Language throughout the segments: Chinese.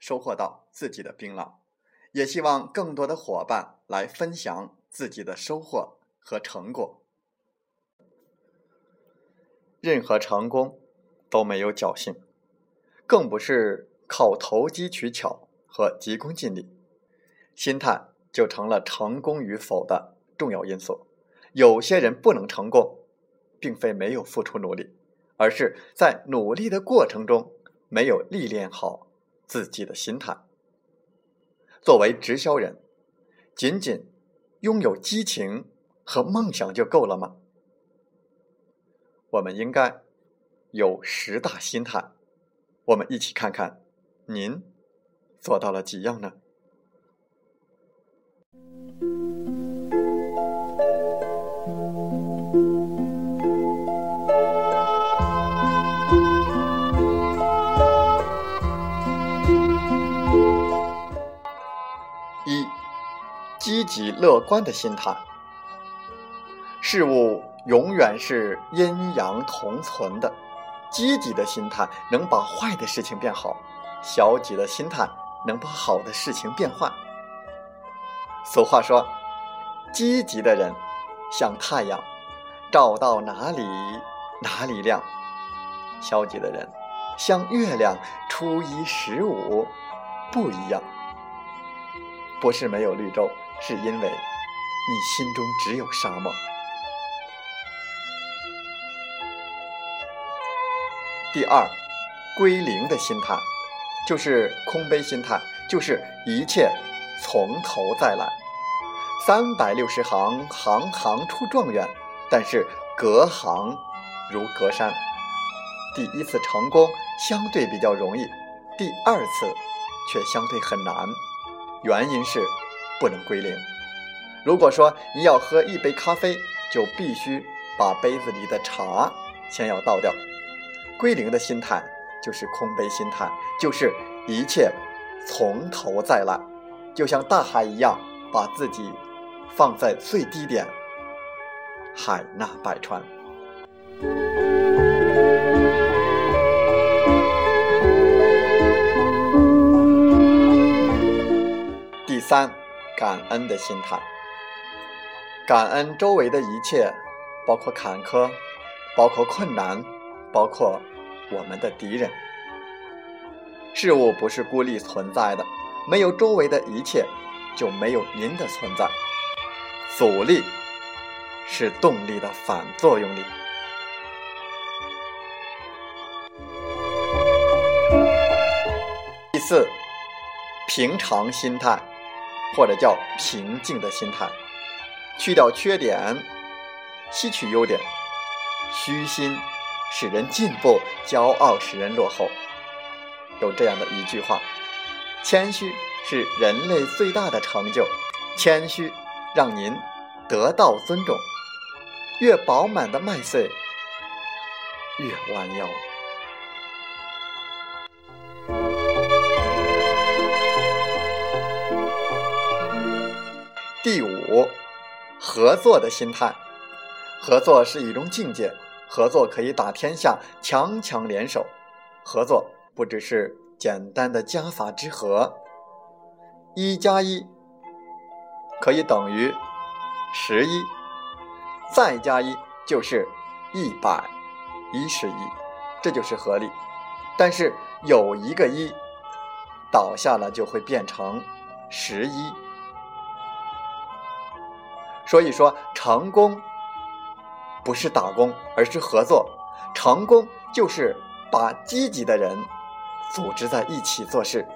收获到自己的槟榔，也希望更多的伙伴来分享自己的收获和成果。任何成功都没有侥幸，更不是靠投机取巧和急功近利，心态就成了成功与否的重要因素。有些人不能成功，并非没有付出努力，而是在努力的过程中没有历练好。自己的心态。作为直销人，仅仅拥有激情和梦想就够了吗？我们应该有十大心态。我们一起看看，您做到了几样呢？极乐观的心态，事物永远是阴阳同存的。积极的心态能把坏的事情变好，消极的心态能把好的事情变坏。俗话说：“积极的人像太阳，照到哪里哪里亮；消极的人像月亮，初一十五不一样。”不是没有绿洲。是因为你心中只有沙漠。第二，归零的心态，就是空杯心态，就是一切从头再来。三百六十行，行行出状元，但是隔行如隔山。第一次成功相对比较容易，第二次却相对很难，原因是。不能归零。如果说你要喝一杯咖啡，就必须把杯子里的茶先要倒掉。归零的心态就是空杯心态，就是一切从头再来，就像大海一样，把自己放在最低点，海纳百川。第三。感恩的心态，感恩周围的一切，包括坎坷，包括困难，包括我们的敌人。事物不是孤立存在的，没有周围的一切，就没有您的存在。阻力是动力的反作用力。第四，平常心态。或者叫平静的心态，去掉缺点，吸取优点。虚心使人进步，骄傲使人落后。有这样的一句话：谦虚是人类最大的成就，谦虚让您得到尊重。越饱满的麦穗，越弯腰。合作的心态。合作是一种境界，合作可以打天下，强强联手。合作不只是简单的加法之和，一加一可以等于十一，再加一就是一百一十一，这就是合力。但是有一个一，倒下了就会变成十一。所以说，成功不是打工，而是合作。成功就是把积极的人组织在一起做事。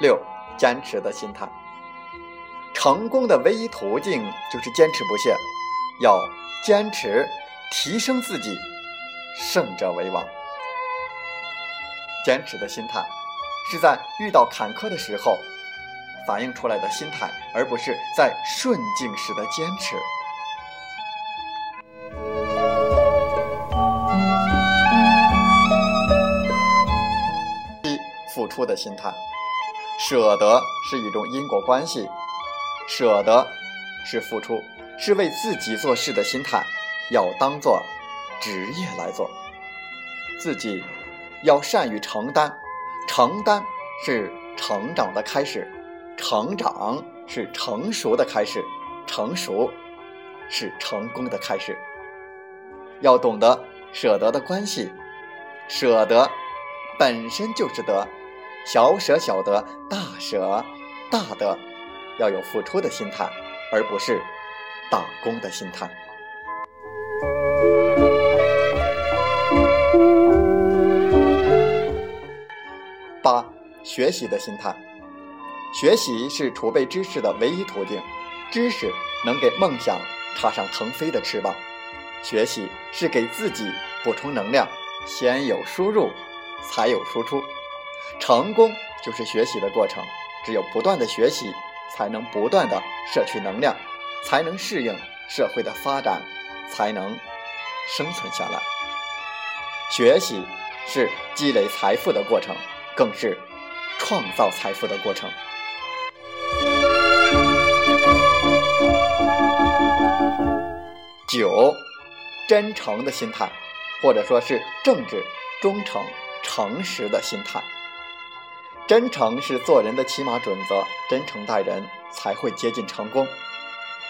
六，坚持的心态。成功的唯一途径就是坚持不懈，要坚持提升自己，胜者为王。坚持的心态是在遇到坎坷的时候反映出来的心态，而不是在顺境时的坚持。一，付出的心态，舍得是一种因果关系。舍得是付出，是为自己做事的心态，要当做职业来做。自己要善于承担，承担是成长的开始，成长是成熟的开始，成熟是成功的开始。要懂得舍得的关系，舍得本身就是得，小舍小得，大舍大得。要有付出的心态，而不是打工的心态。学习的心态，学习是储备知识的唯一途径，知识能给梦想插上腾飞的翅膀。学习是给自己补充能量，先有输入，才有输出。成功就是学习的过程，只有不断的学习。才能不断的摄取能量，才能适应社会的发展，才能生存下来。学习是积累财富的过程，更是创造财富的过程。九，真诚的心态，或者说是正直、忠诚、诚实的心态。真诚是做人的起码准则，真诚待人才会接近成功。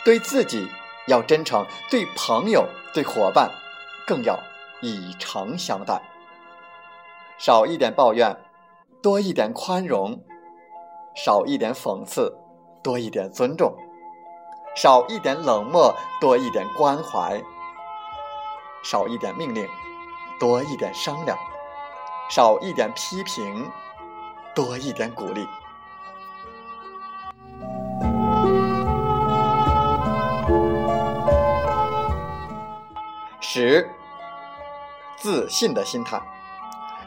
对自己要真诚，对朋友、对伙伴更要以诚相待。少一点抱怨，多一点宽容；少一点讽刺，多一点尊重；少一点冷漠，多一点关怀；少一点命令，多一点商量；少一点批评。多一点鼓励。十，自信的心态，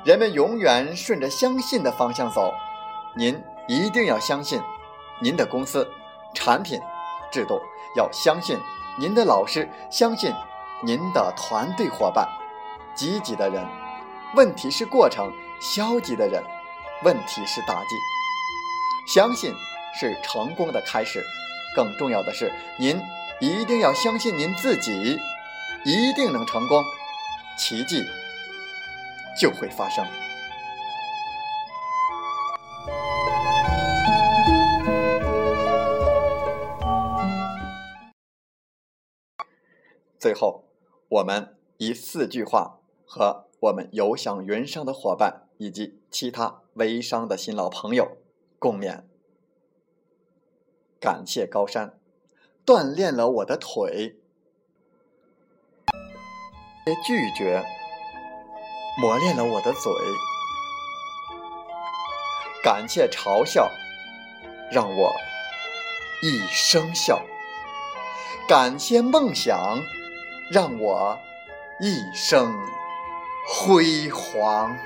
人们永远顺着相信的方向走。您一定要相信您的公司、产品、制度，要相信您的老师，相信您的团队伙伴。积极的人，问题是过程；消极的人。问题是打击，相信是成功的开始。更重要的是，您一定要相信您自己，一定能成功，奇迹就会发生。最后，我们以四句话和我们有享云上的伙伴以及其他。微商的新老朋友，共勉。感谢高山，锻炼了我的腿；拒绝，磨练了我的嘴；感谢嘲笑，让我一生笑；感谢梦想，让我一生辉煌。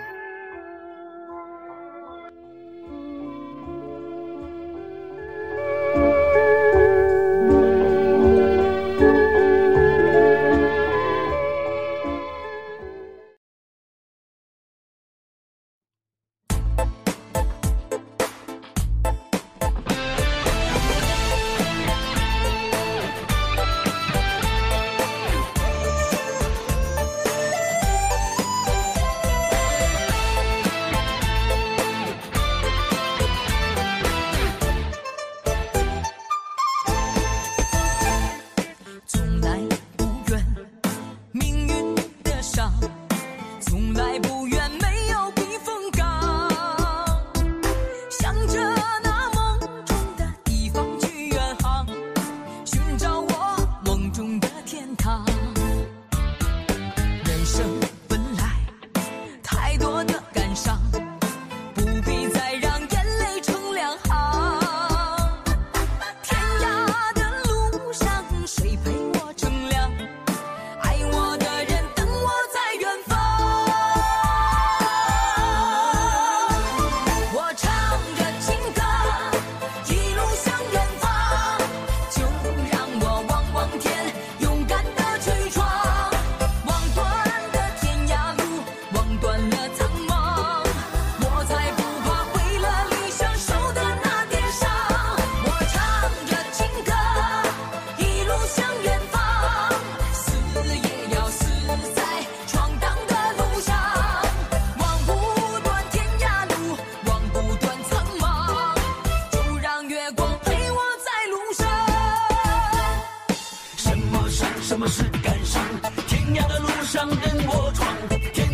什么是感伤？天涯的路上任我闯，天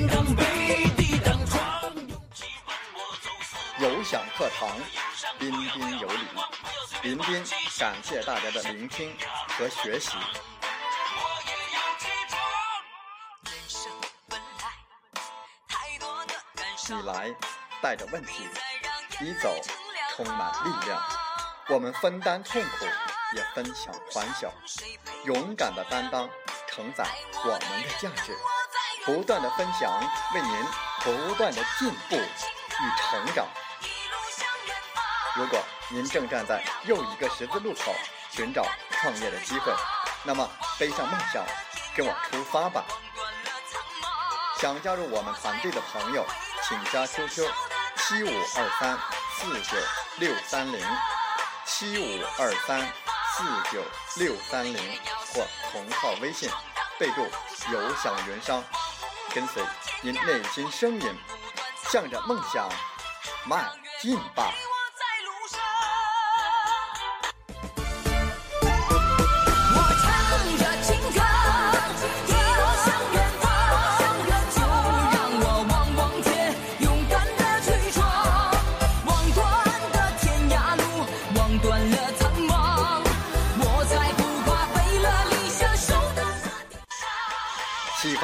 地。勇气伴我走四方。有享课堂，彬彬有礼。林彬，感谢大家的聆听和学习。你来带着问题，你走充满力量，我们分担痛苦。也分享欢笑。勇敢的担当，承载我们的价值。不断的分享，为您不断的进步与成长。如果您正站在又一个十字路口，寻找创业的机会，那么背上梦想，跟我出发吧！想加入我们团队的朋友，请加 QQ 七五二三四九六三零七五二三四九六三零或同号微信，备注“有享云商”。跟随您内心声音，向着梦想迈进吧。